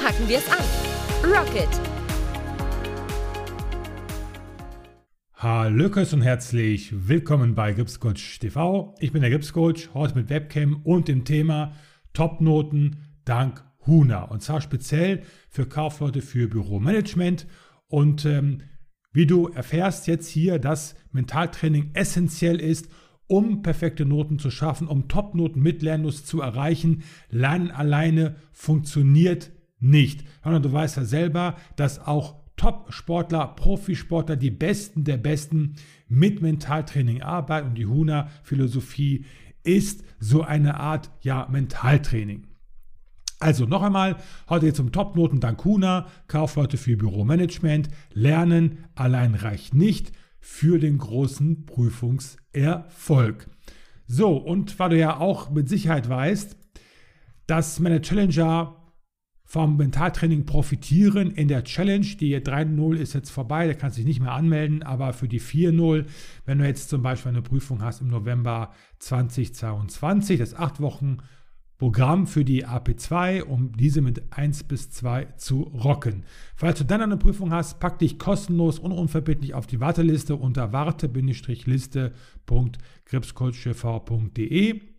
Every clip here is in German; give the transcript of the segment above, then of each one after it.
packen wir es an. Rocket! Hallöckers und herzlich willkommen bei Gripscoach TV. Ich bin der Gripscoach, heute mit Webcam und dem Thema Topnoten dank Huna. Und zwar speziell für Kaufleute für Büromanagement. Und ähm, wie du erfährst jetzt hier, dass Mentaltraining essentiell ist, um perfekte Noten zu schaffen, um Topnoten mit Lernlust zu erreichen. Lernen alleine funktioniert nicht. Und du weißt ja selber, dass auch Top-Sportler, Profisportler, die Besten der Besten mit Mentaltraining arbeiten. Und die Huna-Philosophie ist so eine Art ja, Mentaltraining. Also noch einmal, heute geht es um Topnoten dank Huna, Kaufleute für Büromanagement. Lernen allein reicht nicht für den großen Prüfungserfolg. So, und weil du ja auch mit Sicherheit weißt, dass meine Challenger vom Mentaltraining profitieren in der Challenge. Die 3.0 ist jetzt vorbei, da kannst du dich nicht mehr anmelden, aber für die 4.0, wenn du jetzt zum Beispiel eine Prüfung hast im November 2022, das 8 Wochen Programm für die AP2, um diese mit 1 bis 2 zu rocken. Falls du dann eine Prüfung hast, pack dich kostenlos und unverbindlich auf die Warteliste unter warte-liste.gripscoachtv.de.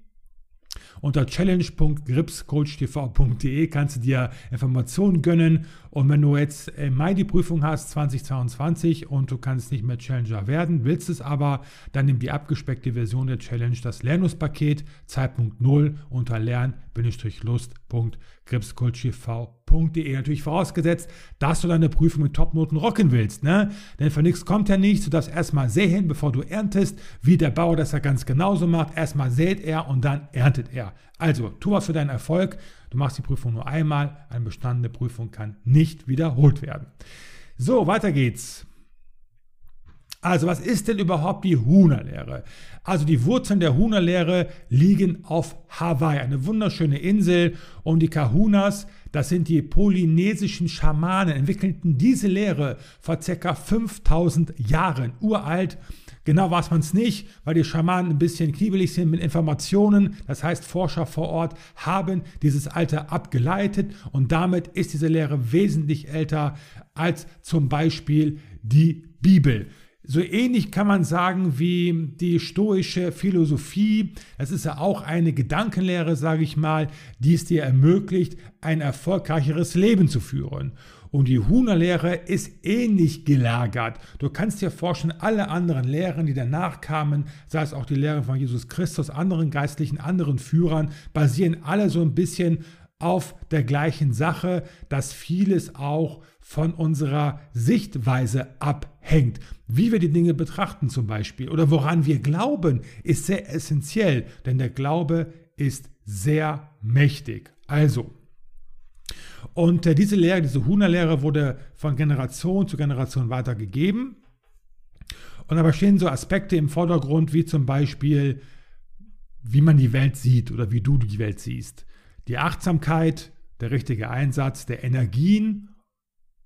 Unter challenge.gripscoachtv.de kannst du dir Informationen gönnen. Und wenn du jetzt im Mai die Prüfung hast, 2022, und du kannst nicht mehr Challenger werden, willst es aber, dann nimm die abgespeckte Version der Challenge, das Lernungspaket, Zeitpunkt 0 unter lern-lust.gripscoachtv.de www.prüfung.de. Natürlich vorausgesetzt, dass du deine Prüfung mit Topnoten rocken willst. Ne? Denn von nichts kommt ja nichts. Du darfst erstmal sehen, bevor du erntest, wie der Bauer das ja ganz genauso macht. Erstmal sät er und dann erntet er. Also, tu was für deinen Erfolg. Du machst die Prüfung nur einmal. Eine bestandene Prüfung kann nicht wiederholt werden. So, weiter geht's. Also, was ist denn überhaupt die Huna-Lehre? Also, die Wurzeln der Huna-Lehre liegen auf Hawaii, eine wunderschöne Insel. Und die Kahunas, das sind die polynesischen Schamanen, entwickelten diese Lehre vor ca. 5000 Jahren, uralt. Genau weiß man es nicht, weil die Schamanen ein bisschen kniebelig sind mit Informationen. Das heißt, Forscher vor Ort haben dieses Alter abgeleitet und damit ist diese Lehre wesentlich älter als zum Beispiel die Bibel. So ähnlich kann man sagen wie die stoische Philosophie. Das ist ja auch eine Gedankenlehre, sage ich mal, die es dir ermöglicht, ein erfolgreicheres Leben zu führen. Und die Huna-Lehre ist ähnlich gelagert. Du kannst dir vorstellen, alle anderen Lehren, die danach kamen, sei es auch die Lehre von Jesus Christus, anderen Geistlichen, anderen Führern, basieren alle so ein bisschen auf der gleichen Sache, dass vieles auch von unserer Sichtweise abhängt. Wie wir die Dinge betrachten zum Beispiel oder woran wir glauben, ist sehr essentiell, denn der Glaube ist sehr mächtig. Also, und äh, diese Lehre, diese Huna-Lehre wurde von Generation zu Generation weitergegeben. Und dabei stehen so Aspekte im Vordergrund, wie zum Beispiel, wie man die Welt sieht oder wie du die Welt siehst. Die Achtsamkeit, der richtige Einsatz der Energien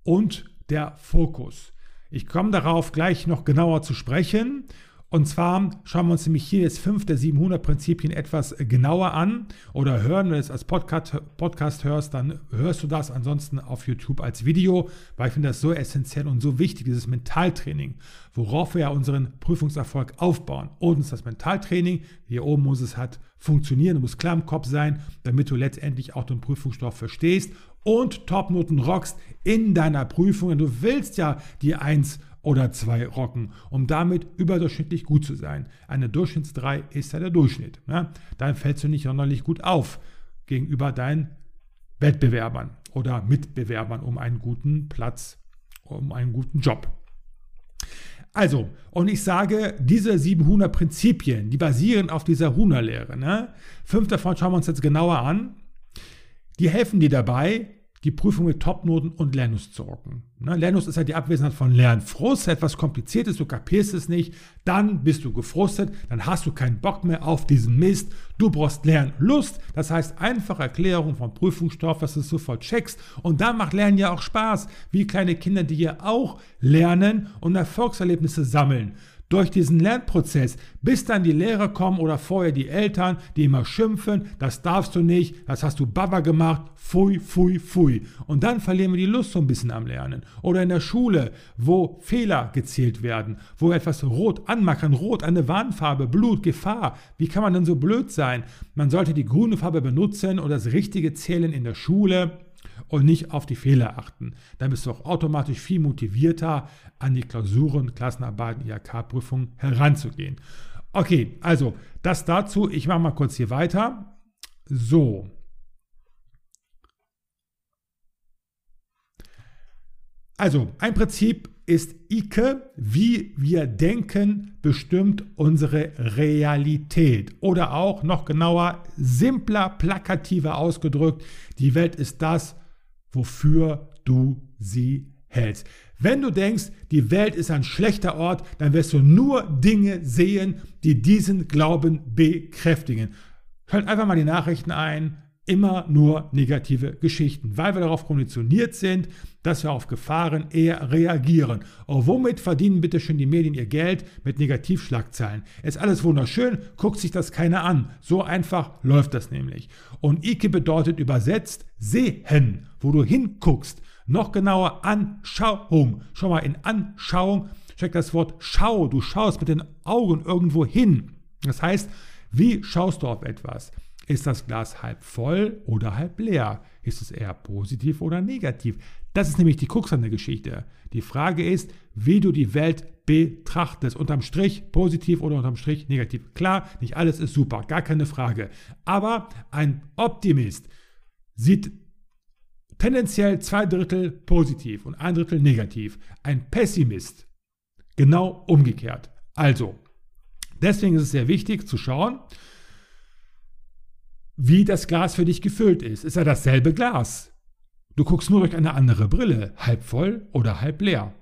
und der Fokus. Ich komme darauf gleich noch genauer zu sprechen. Und zwar schauen wir uns nämlich hier jetzt fünf der 700 Prinzipien etwas genauer an oder hören. Wenn du es als Podcast, Podcast hörst, dann hörst du das ansonsten auf YouTube als Video, weil ich finde das so essentiell und so wichtig, dieses Mentaltraining, worauf wir ja unseren Prüfungserfolg aufbauen. Und das Mentaltraining, hier oben muss es hat, funktionieren, du musst klar im Kopf sein, damit du letztendlich auch den Prüfungsstoff verstehst und Topnoten rockst in deiner Prüfung. Du willst ja die 1 oder 2 rocken, um damit überdurchschnittlich gut zu sein. Eine Durchschnitts 3 ist ja der Durchschnitt. Ne? Dann fällst du nicht sonderlich gut auf gegenüber deinen Wettbewerbern oder Mitbewerbern um einen guten Platz, um einen guten Job. Also, und ich sage, diese 700 Prinzipien, die basieren auf dieser Huna-Lehre. Ne? Fünf davon schauen wir uns jetzt genauer an. Die helfen dir dabei, die Prüfung mit Topnoten und Lernlust zu rocken. Ne? Lernlust ist ja die Abwesenheit von Lernfrust, etwas Kompliziertes, du kapierst es nicht, dann bist du gefrustet, dann hast du keinen Bock mehr auf diesen Mist, du brauchst Lernlust, das heißt einfach Erklärung vom Prüfungsstoff, dass du es sofort checkst. Und da macht Lernen ja auch Spaß, wie kleine Kinder, die ja auch lernen und Erfolgserlebnisse sammeln. Durch diesen Lernprozess, bis dann die Lehrer kommen oder vorher die Eltern, die immer schimpfen, das darfst du nicht, das hast du Baba gemacht, fui, fui, fui. Und dann verlieren wir die Lust so ein bisschen am Lernen. Oder in der Schule, wo Fehler gezählt werden, wo wir etwas rot anmachen, rot, eine Warnfarbe, Blut, Gefahr. Wie kann man denn so blöd sein? Man sollte die grüne Farbe benutzen und das Richtige zählen in der Schule und nicht auf die Fehler achten. Dann bist du auch automatisch viel motivierter, an die Klausuren, Klassenarbeiten, IHK-Prüfungen heranzugehen. Okay, also das dazu. Ich mache mal kurz hier weiter. So. Also, ein Prinzip ist Ike, wie wir denken, bestimmt unsere Realität. Oder auch noch genauer, simpler, plakativer ausgedrückt, die Welt ist das, wofür du sie hältst. Wenn du denkst, die Welt ist ein schlechter Ort, dann wirst du nur Dinge sehen, die diesen Glauben bekräftigen. Hört einfach mal die Nachrichten ein, immer nur negative Geschichten, weil wir darauf konditioniert sind, dass wir auf Gefahren eher reagieren. Und womit verdienen bitte schön die Medien ihr Geld? Mit Negativschlagzeilen. Ist alles wunderschön, guckt sich das keiner an. So einfach läuft das nämlich. Und Ike bedeutet übersetzt sehen, wo du hinguckst. Noch genauer Anschauung. Schau mal, in Anschauung steckt das Wort Schau. Du schaust mit den Augen irgendwo hin. Das heißt, wie schaust du auf etwas? Ist das Glas halb voll oder halb leer? Ist es eher positiv oder negativ? Das ist nämlich die Krux an der Geschichte. Die Frage ist, wie du die Welt betrachtest. Unterm Strich positiv oder unterm Strich negativ. Klar, nicht alles ist super, gar keine Frage. Aber ein Optimist sieht tendenziell zwei Drittel positiv und ein Drittel negativ. Ein Pessimist genau umgekehrt. Also, deswegen ist es sehr wichtig zu schauen, wie das Glas für dich gefüllt ist. Ist ja dasselbe Glas. Du guckst nur durch eine andere Brille, halb voll oder halb leer.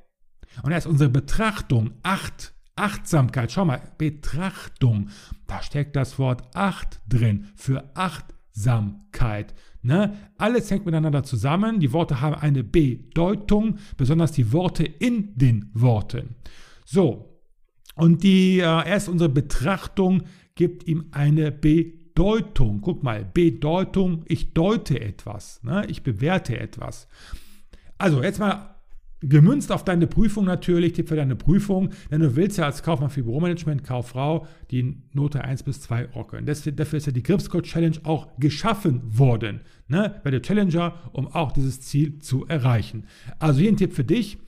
Und erst unsere Betrachtung, Acht, Achtsamkeit, schau mal, Betrachtung, da steckt das Wort Acht drin für Achtsamkeit. Ne? Alles hängt miteinander zusammen, die Worte haben eine Bedeutung, besonders die Worte in den Worten. So, und die, äh, erst unsere Betrachtung gibt ihm eine Bedeutung. Bedeutung. Guck mal, Bedeutung, ich deute etwas, ne? ich bewerte etwas. Also jetzt mal gemünzt auf deine Prüfung natürlich, Tipp für deine Prüfung, denn du willst ja als Kaufmann für Büromanagement, Kauffrau, die Note 1 bis 2 rocken. dafür ist ja die Gripscode Challenge auch geschaffen worden. Ne? Werde Challenger, um auch dieses Ziel zu erreichen. Also hier ein Tipp für dich.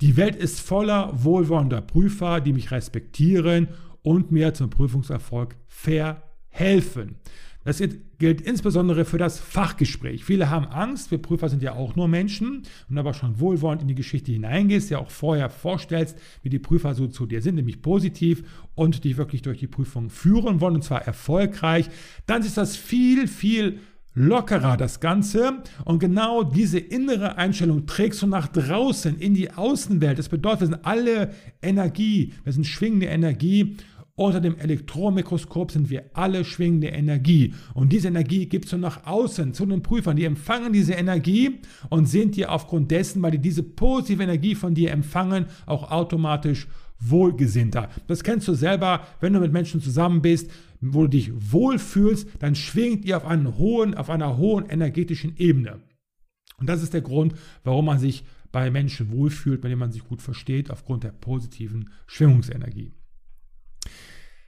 Die Welt ist voller wohlwollender Prüfer, die mich respektieren und mir zum Prüfungserfolg fair helfen. Das gilt insbesondere für das Fachgespräch. Viele haben Angst, wir Prüfer sind ja auch nur Menschen und aber schon wohlwollend in die Geschichte hineingehst, ja auch vorher vorstellst, wie die Prüfer so zu dir sind, nämlich positiv und dich wirklich durch die Prüfung führen wollen und zwar erfolgreich, dann ist das viel, viel lockerer das Ganze und genau diese innere Einstellung trägst du nach draußen in die Außenwelt. Das bedeutet, wir sind alle Energie, wir sind schwingende Energie unter dem Elektronenmikroskop sind wir alle schwingende Energie. Und diese Energie gibst du nach außen zu den Prüfern. Die empfangen diese Energie und sind dir aufgrund dessen, weil die diese positive Energie von dir empfangen, auch automatisch wohlgesinnter. Das kennst du selber, wenn du mit Menschen zusammen bist, wo du dich wohlfühlst, dann schwingt ihr auf, einen hohen, auf einer hohen energetischen Ebene. Und das ist der Grund, warum man sich bei Menschen wohlfühlt, bei denen man sich gut versteht, aufgrund der positiven Schwingungsenergie.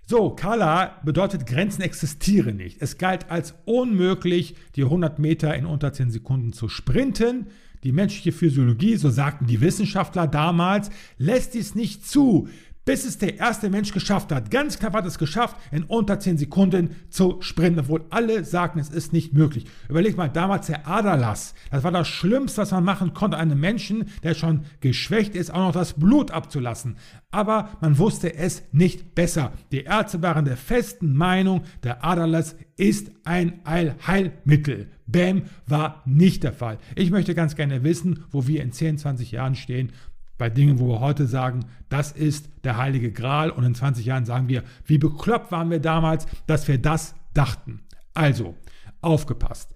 So, Kala bedeutet, Grenzen existieren nicht. Es galt als unmöglich, die 100 Meter in unter 10 Sekunden zu sprinten. Die menschliche Physiologie, so sagten die Wissenschaftler damals, lässt dies nicht zu. Bis es der erste Mensch geschafft hat. Ganz knapp hat es geschafft, in unter 10 Sekunden zu sprinten, obwohl alle sagten, es ist nicht möglich. Überleg mal, damals der Aderlass. Das war das Schlimmste, was man machen konnte, einem Menschen, der schon geschwächt ist, auch noch das Blut abzulassen. Aber man wusste es nicht besser. Die Ärzte waren der festen Meinung, der Aderlass ist ein Allheilmittel. Bam war nicht der Fall. Ich möchte ganz gerne wissen, wo wir in 10, 20 Jahren stehen bei Dingen, wo wir heute sagen, das ist der heilige Gral und in 20 Jahren sagen wir, wie bekloppt waren wir damals, dass wir das dachten. Also, aufgepasst.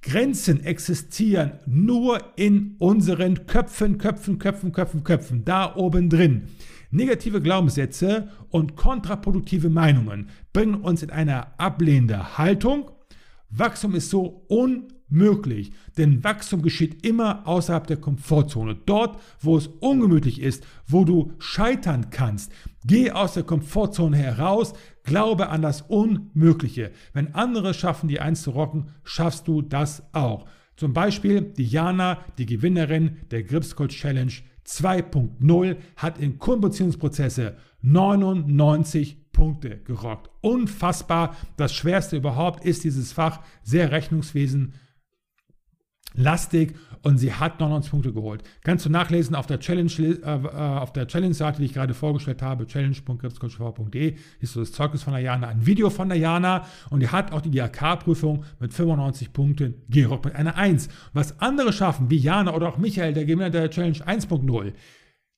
Grenzen existieren nur in unseren Köpfen, Köpfen, Köpfen, Köpfen, Köpfen, da oben drin. Negative Glaubenssätze und kontraproduktive Meinungen bringen uns in eine ablehnende Haltung. Wachstum ist so un möglich. Denn Wachstum geschieht immer außerhalb der Komfortzone. Dort, wo es ungemütlich ist, wo du scheitern kannst. Geh aus der Komfortzone heraus, glaube an das Unmögliche. Wenn andere schaffen, die Eins zu rocken, schaffst du das auch. Zum Beispiel Diana, die Gewinnerin der Gripscoach Challenge 2.0, hat in Kundenbeziehungsprozesse 99 Punkte gerockt. Unfassbar. Das Schwerste überhaupt ist dieses Fach, sehr Rechnungswesen lastig und sie hat 99 Punkte geholt. Kannst du nachlesen auf der Challenge, äh, äh, auf der Challenge-Seite, die ich gerade vorgestellt habe, challenge.gripscoach.de, ist so das Zeugnis von Jana, ein Video von Jana und die hat auch die DRK-Prüfung mit 95 Punkten gerockt mit einer 1. Was andere schaffen, wie Jana oder auch Michael, der Gewinner der Challenge 1.0,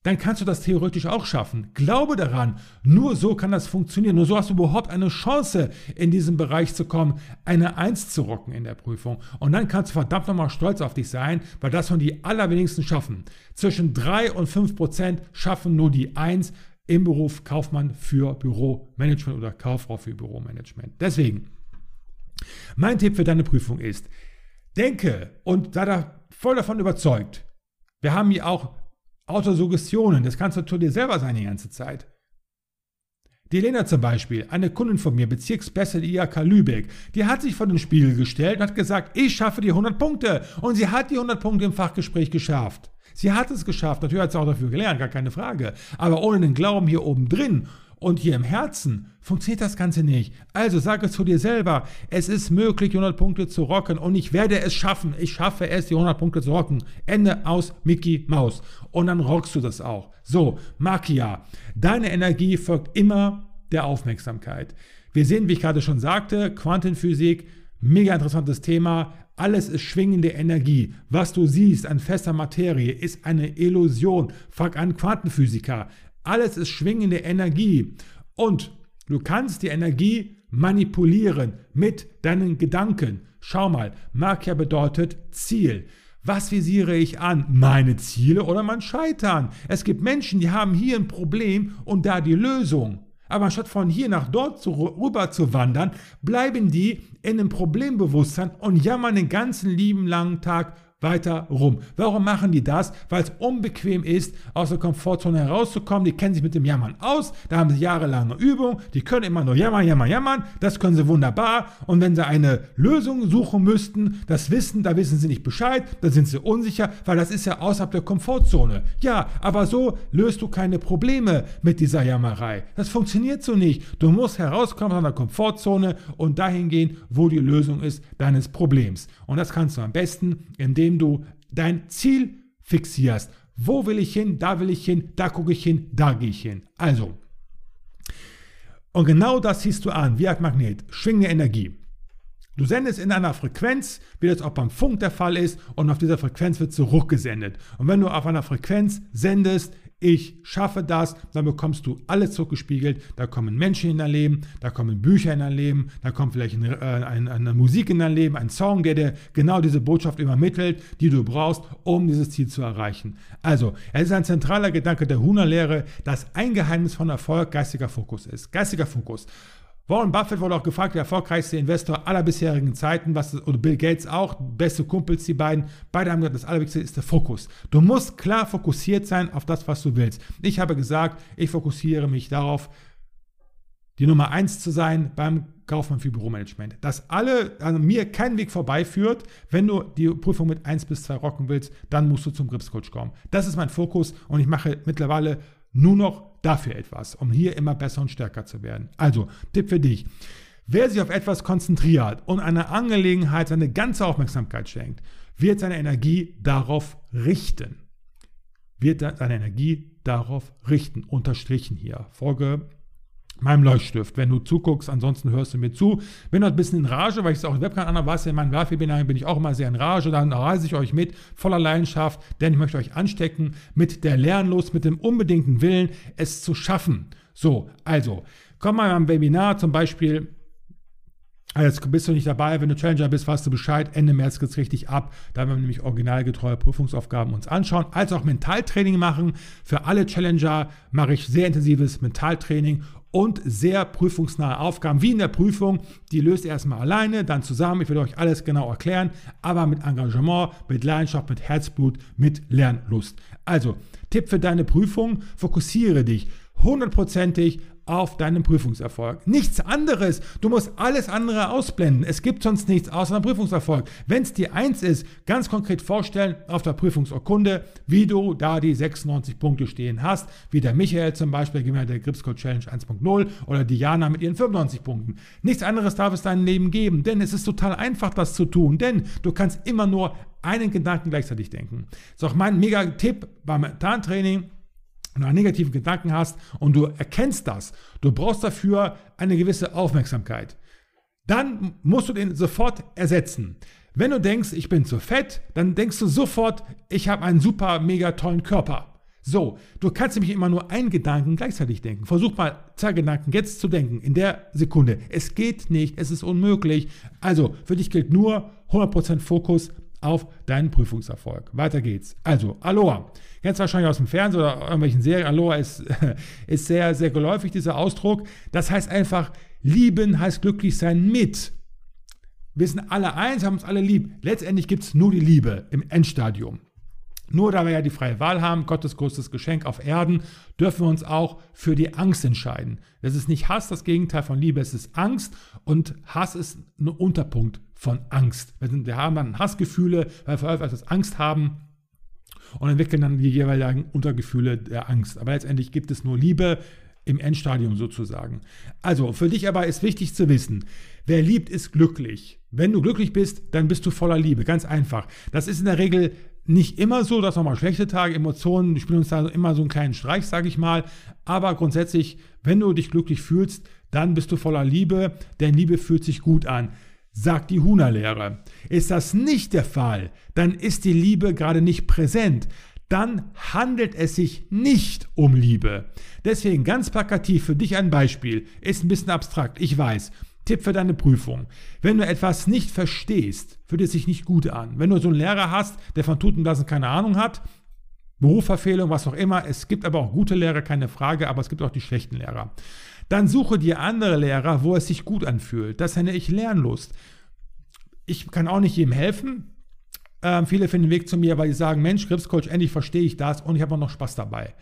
dann kannst du das theoretisch auch schaffen. Glaube daran, nur so kann das funktionieren. Nur so hast du überhaupt eine Chance, in diesem Bereich zu kommen, eine Eins zu rocken in der Prüfung. Und dann kannst du verdammt nochmal stolz auf dich sein, weil das von die allerwenigsten schaffen. Zwischen drei und fünf Prozent schaffen nur die Eins im Beruf Kaufmann für Büromanagement oder Kauffrau für Büromanagement. Deswegen, mein Tipp für deine Prüfung ist, denke und sei da voll davon überzeugt. Wir haben hier auch Autosuggestionen, das kannst du zu dir selber sein die ganze Zeit. Die Lena zum Beispiel, eine Kundin von mir, Bezirksbeste der IHK Lübeck, die hat sich vor den Spiegel gestellt und hat gesagt, ich schaffe die 100 Punkte. Und sie hat die 100 Punkte im Fachgespräch geschafft. Sie hat es geschafft, natürlich hat sie auch dafür gelernt, gar keine Frage. Aber ohne den Glauben hier oben drin und hier im Herzen funktioniert das Ganze nicht. Also sag es zu dir selber. Es ist möglich, 100 Punkte zu rocken und ich werde es schaffen. Ich schaffe es, die 100 Punkte zu rocken. Ende aus Mickey Maus. Und dann rockst du das auch. So, Makia. Deine Energie folgt immer der Aufmerksamkeit. Wir sehen, wie ich gerade schon sagte, Quantenphysik, mega interessantes Thema. Alles ist schwingende Energie. Was du siehst an fester Materie ist eine Illusion. Frag einen Quantenphysiker. Alles ist schwingende Energie. Und du kannst die Energie manipulieren mit deinen Gedanken. Schau mal, Makia bedeutet Ziel. Was visiere ich an? Meine Ziele oder mein Scheitern? Es gibt Menschen, die haben hier ein Problem und da die Lösung. Aber anstatt von hier nach dort zu, rüber zu wandern, bleiben die in einem Problembewusstsein und jammern den ganzen lieben langen Tag weiter rum. Warum machen die das? Weil es unbequem ist, aus der Komfortzone herauszukommen. Die kennen sich mit dem Jammern aus, da haben sie jahrelange Übung, die können immer nur jammern, jammern, jammern. Das können sie wunderbar. Und wenn sie eine Lösung suchen müssten, das wissen, da wissen sie nicht Bescheid, da sind sie unsicher, weil das ist ja außerhalb der Komfortzone. Ja, aber so löst du keine Probleme mit dieser Jammerei. Das funktioniert so nicht. Du musst herauskommen aus der Komfortzone und dahin gehen, wo die Lösung ist deines Problems. Und das kannst du am besten, indem indem du dein Ziel fixierst. Wo will ich hin? Da will ich hin, da gucke ich hin, da gehe ich hin. Also, und genau das siehst du an, wie ein Magnet, schwingende Energie. Du sendest in einer Frequenz, wie das auch beim Funk der Fall ist, und auf dieser Frequenz wird zurückgesendet. Und wenn du auf einer Frequenz sendest, ich schaffe das, dann bekommst du alles zurückgespiegelt. Da kommen Menschen in dein Leben, da kommen Bücher in dein Leben, da kommt vielleicht eine, äh, eine, eine Musik in dein Leben, ein Song, der dir genau diese Botschaft übermittelt, die du brauchst, um dieses Ziel zu erreichen. Also, es ist ein zentraler Gedanke der Huna-Lehre, dass ein Geheimnis von Erfolg geistiger Fokus ist. Geistiger Fokus. Warren Buffett wurde auch gefragt, der erfolgreichste Investor aller bisherigen Zeiten, was, oder Bill Gates auch, beste Kumpels, die beiden. Beide haben gesagt, das Allerwichtigste ist der Fokus. Du musst klar fokussiert sein auf das, was du willst. Ich habe gesagt, ich fokussiere mich darauf, die Nummer eins zu sein beim Kaufmann für Büromanagement. Dass alle, also mir kein Weg vorbeiführt, wenn du die Prüfung mit 1 bis 2 rocken willst, dann musst du zum Gripscoach kommen. Das ist mein Fokus und ich mache mittlerweile nur noch dafür etwas, um hier immer besser und stärker zu werden. Also, Tipp für dich. Wer sich auf etwas konzentriert und einer Angelegenheit seine ganze Aufmerksamkeit schenkt, wird seine Energie darauf richten. Wird seine Energie darauf richten. Unterstrichen hier. Folge meinem Leuchtstift. Wenn du zuguckst, ansonsten hörst du mir zu. Bin noch ein bisschen in Rage, weil ich es auch im Webkanal an, was in meinen Live-Webinaren bin ich auch immer sehr in Rage. Dann reise ich euch mit, voller Leidenschaft, denn ich möchte euch anstecken mit der Lernlust, mit dem unbedingten Willen, es zu schaffen. So, also, komm mal am Webinar zum Beispiel also jetzt bist du nicht dabei, wenn du Challenger bist, weißt du Bescheid. Ende März geht es richtig ab. Da werden wir nämlich originalgetreue Prüfungsaufgaben uns anschauen, als auch Mentaltraining machen. Für alle Challenger mache ich sehr intensives Mentaltraining und sehr prüfungsnahe Aufgaben, wie in der Prüfung. Die löst ihr erstmal alleine, dann zusammen. Ich werde euch alles genau erklären, aber mit Engagement, mit Leidenschaft, mit Herzblut, mit Lernlust. Also, Tipp für deine Prüfung, fokussiere dich hundertprozentig auf deinen Prüfungserfolg. Nichts anderes. Du musst alles andere ausblenden. Es gibt sonst nichts außer einem Prüfungserfolg. Wenn es dir eins ist, ganz konkret vorstellen auf der Prüfungsurkunde, wie du da die 96 Punkte stehen hast, wie der Michael zum Beispiel, Gewinner der Gripscode Challenge 1.0 oder Diana mit ihren 95 Punkten. Nichts anderes darf es deinem Leben geben, denn es ist total einfach, das zu tun, denn du kannst immer nur einen Gedanken gleichzeitig denken. Das ist auch mein mega Tipp beim Tarntraining wenn du einen negativen Gedanken hast und du erkennst das, du brauchst dafür eine gewisse Aufmerksamkeit, dann musst du den sofort ersetzen. Wenn du denkst, ich bin zu fett, dann denkst du sofort, ich habe einen super, mega tollen Körper. So, du kannst nämlich immer nur einen Gedanken gleichzeitig denken. Versuch mal zwei Gedanken jetzt zu denken, in der Sekunde. Es geht nicht, es ist unmöglich. Also, für dich gilt nur 100% Fokus auf deinen Prüfungserfolg. Weiter geht's. Also, Aloha. Kennst wahrscheinlich aus dem Fernsehen oder irgendwelchen Serien. Aloha ist, ist sehr, sehr geläufig, dieser Ausdruck. Das heißt einfach, lieben heißt glücklich sein mit. Wir sind alle eins, haben uns alle lieb. Letztendlich gibt es nur die Liebe im Endstadium. Nur da wir ja die freie Wahl haben, Gottes größtes Geschenk auf Erden, dürfen wir uns auch für die Angst entscheiden. Das ist nicht Hass, das Gegenteil von Liebe, es ist Angst und Hass ist ein Unterpunkt von Angst. Wir, haben dann Hassgefühle, weil wir etwas Angst haben und entwickeln dann die jeweiligen Untergefühle der Angst. Aber letztendlich gibt es nur Liebe im Endstadium sozusagen. Also für dich aber ist wichtig zu wissen, wer liebt, ist glücklich. Wenn du glücklich bist, dann bist du voller Liebe. Ganz einfach. Das ist in der Regel nicht immer so, dass auch mal schlechte Tage, Emotionen spielen uns da immer so einen kleinen Streich, sage ich mal. Aber grundsätzlich, wenn du dich glücklich fühlst, dann bist du voller Liebe, denn Liebe fühlt sich gut an sagt die Huna-Lehre. Ist das nicht der Fall, dann ist die Liebe gerade nicht präsent. Dann handelt es sich nicht um Liebe. Deswegen ganz plakativ für dich ein Beispiel. Ist ein bisschen abstrakt, ich weiß. Tipp für deine Prüfung. Wenn du etwas nicht verstehst, fühlt es sich nicht gut an. Wenn du so einen Lehrer hast, der von Tuten lassen keine Ahnung hat, Berufsverfehlung, was auch immer. Es gibt aber auch gute Lehrer, keine Frage, aber es gibt auch die schlechten Lehrer. Dann suche dir andere Lehrer, wo es sich gut anfühlt. Das nenne ich Lernlust. Ich kann auch nicht jedem helfen. Ähm, viele finden den Weg zu mir, weil sie sagen, Mensch, Gripscoach, endlich verstehe ich das und ich habe auch noch Spaß dabei.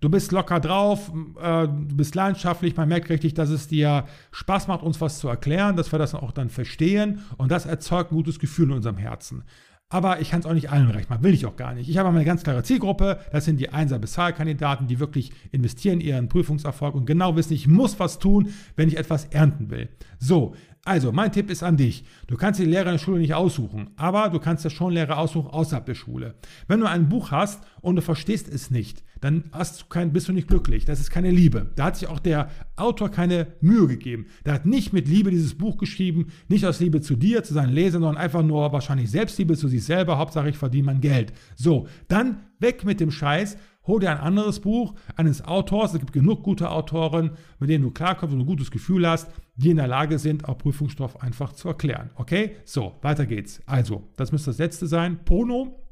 Du bist locker drauf, äh, du bist leidenschaftlich, man merkt richtig, dass es dir Spaß macht, uns was zu erklären, dass wir das auch dann verstehen und das erzeugt ein gutes Gefühl in unserem Herzen. Aber ich kann es auch nicht allen recht machen, will ich auch gar nicht. Ich habe eine ganz klare Zielgruppe, das sind die 1er Bezahlkandidaten, die wirklich investieren in ihren Prüfungserfolg und genau wissen, ich muss was tun, wenn ich etwas ernten will. So, also, mein Tipp ist an dich. Du kannst die Lehrer in der Schule nicht aussuchen, aber du kannst ja schon Lehrer aussuchen außerhalb der Schule. Wenn du ein Buch hast und du verstehst es nicht, dann du kein, bist du nicht glücklich. Das ist keine Liebe. Da hat sich auch der Autor keine Mühe gegeben. Der hat nicht mit Liebe dieses Buch geschrieben, nicht aus Liebe zu dir, zu seinen Lesern, sondern einfach nur wahrscheinlich Selbstliebe zu sich selber. Hauptsache, ich verdiene mein Geld. So, dann weg mit dem Scheiß Hol dir ein anderes Buch eines Autors. Es gibt genug gute Autoren, mit denen du klarkommst und ein gutes Gefühl hast, die in der Lage sind, auch Prüfungsstoff einfach zu erklären. Okay? So, weiter geht's. Also, das müsste das letzte sein. Pono.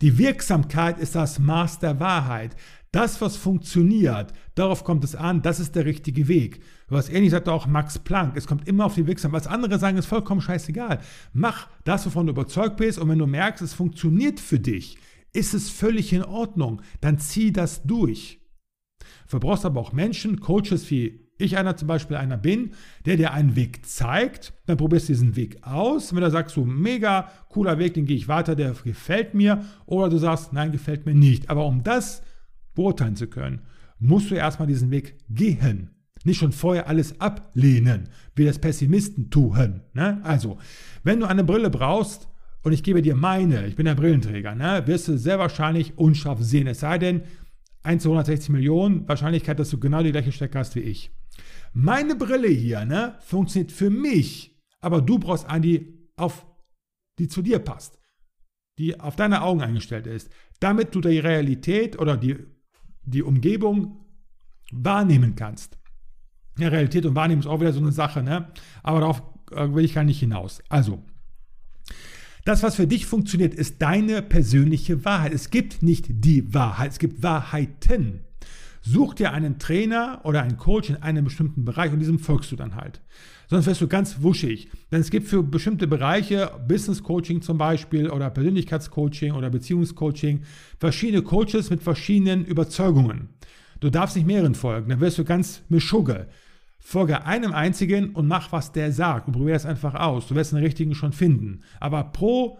Die Wirksamkeit ist das Maß der Wahrheit. Das, was funktioniert, darauf kommt es an, das ist der richtige Weg. Was ähnlich sagt auch Max Planck, es kommt immer auf die Wirksamkeit. Was andere sagen, ist vollkommen scheißegal. Mach das, wovon du überzeugt bist und wenn du merkst, es funktioniert für dich, ist es völlig in Ordnung. Dann zieh das durch. Du brauchst aber auch Menschen, Coaches wie ich einer zum Beispiel einer bin, der dir einen Weg zeigt, dann probierst du diesen Weg aus. Wenn du sagst, so mega cooler Weg, den gehe ich weiter, der gefällt mir. Oder du sagst, nein, gefällt mir nicht. Aber um das beurteilen zu können, musst du erstmal diesen Weg gehen. Nicht schon vorher alles ablehnen, wie das Pessimisten tun. Ne? Also, wenn du eine Brille brauchst, und ich gebe dir meine, ich bin der Brillenträger, ne, wirst du sehr wahrscheinlich unscharf sehen. Es sei denn, 1 zu 160 Millionen Wahrscheinlichkeit, dass du genau die gleiche Stärke hast wie ich. Meine Brille hier ne, funktioniert für mich, aber du brauchst eine, die, auf, die zu dir passt, die auf deine Augen eingestellt ist, damit du die Realität oder die, die Umgebung wahrnehmen kannst. Ja, Realität und Wahrnehmung ist auch wieder so eine Sache, ne? aber darauf äh, will ich gar nicht hinaus. Also, das, was für dich funktioniert, ist deine persönliche Wahrheit. Es gibt nicht die Wahrheit, es gibt Wahrheiten. Such dir einen Trainer oder einen Coach in einem bestimmten Bereich und diesem folgst du dann halt. Sonst wirst du ganz wuschig. Denn es gibt für bestimmte Bereiche, Business Coaching zum Beispiel oder Persönlichkeitscoaching oder Beziehungscoaching, verschiedene Coaches mit verschiedenen Überzeugungen. Du darfst nicht mehreren folgen, dann wirst du ganz mischugge. Folge einem einzigen und mach, was der sagt und probier das einfach aus. Du wirst den richtigen schon finden. Aber pro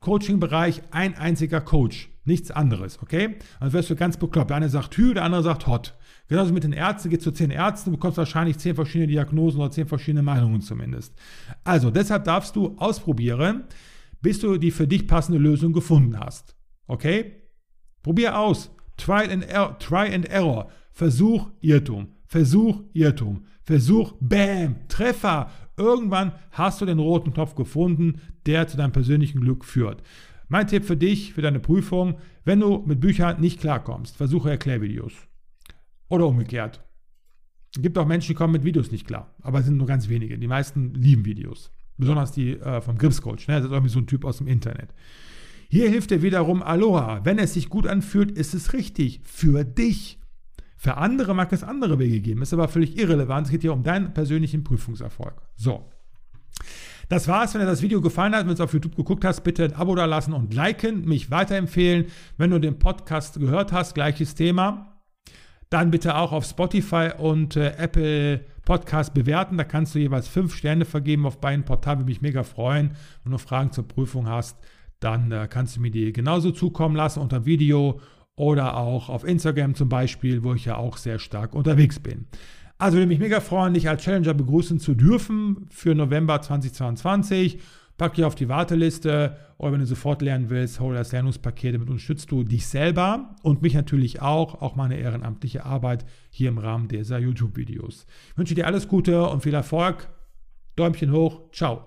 Coaching-Bereich ein einziger Coach, nichts anderes, okay? Dann wirst du ganz bekloppt. Der eine sagt Hü, der andere sagt Hot. Genauso mit den Ärzten, geht zu zehn Ärzten, bekommst wahrscheinlich zehn verschiedene Diagnosen oder zehn verschiedene Meinungen zumindest. Also, deshalb darfst du ausprobieren, bis du die für dich passende Lösung gefunden hast. Okay? Probier aus. Trial and Error. Try and Error. Versuch, Irrtum. Versuch, Irrtum. Versuch, Bam, Treffer. Irgendwann hast du den roten Knopf gefunden, der zu deinem persönlichen Glück führt. Mein Tipp für dich, für deine Prüfung, wenn du mit Büchern nicht klarkommst, versuche Erklärvideos. Oder umgekehrt. Es gibt auch Menschen, die kommen mit Videos nicht klar, aber es sind nur ganz wenige. Die meisten lieben Videos. Besonders die äh, vom Gripscoach. Ne? Das ist irgendwie so ein Typ aus dem Internet. Hier hilft dir wiederum Aloha. Wenn es sich gut anfühlt, ist es richtig. Für dich. Für andere mag es andere Wege geben, ist aber völlig irrelevant. Es geht hier um deinen persönlichen Prüfungserfolg. So. Das war's. Wenn dir das Video gefallen hat, wenn du es auf YouTube geguckt hast, bitte ein Abo da lassen und liken, mich weiterempfehlen. Wenn du den Podcast gehört hast, gleiches Thema, dann bitte auch auf Spotify und äh, Apple Podcast bewerten. Da kannst du jeweils fünf Sterne vergeben auf beiden Portalen. Würde mich mega freuen. Wenn du Fragen zur Prüfung hast, dann äh, kannst du mir die genauso zukommen lassen unter Video oder auch auf Instagram zum Beispiel, wo ich ja auch sehr stark unterwegs bin. Also würde mich mega freuen, dich als Challenger begrüßen zu dürfen für November 2022. Pack dich auf die Warteliste oder wenn du sofort lernen willst, hol das Lernungspaket, damit unterstützt du dich selber und mich natürlich auch, auch meine ehrenamtliche Arbeit hier im Rahmen dieser YouTube-Videos. Ich wünsche dir alles Gute und viel Erfolg. Däumchen hoch. Ciao.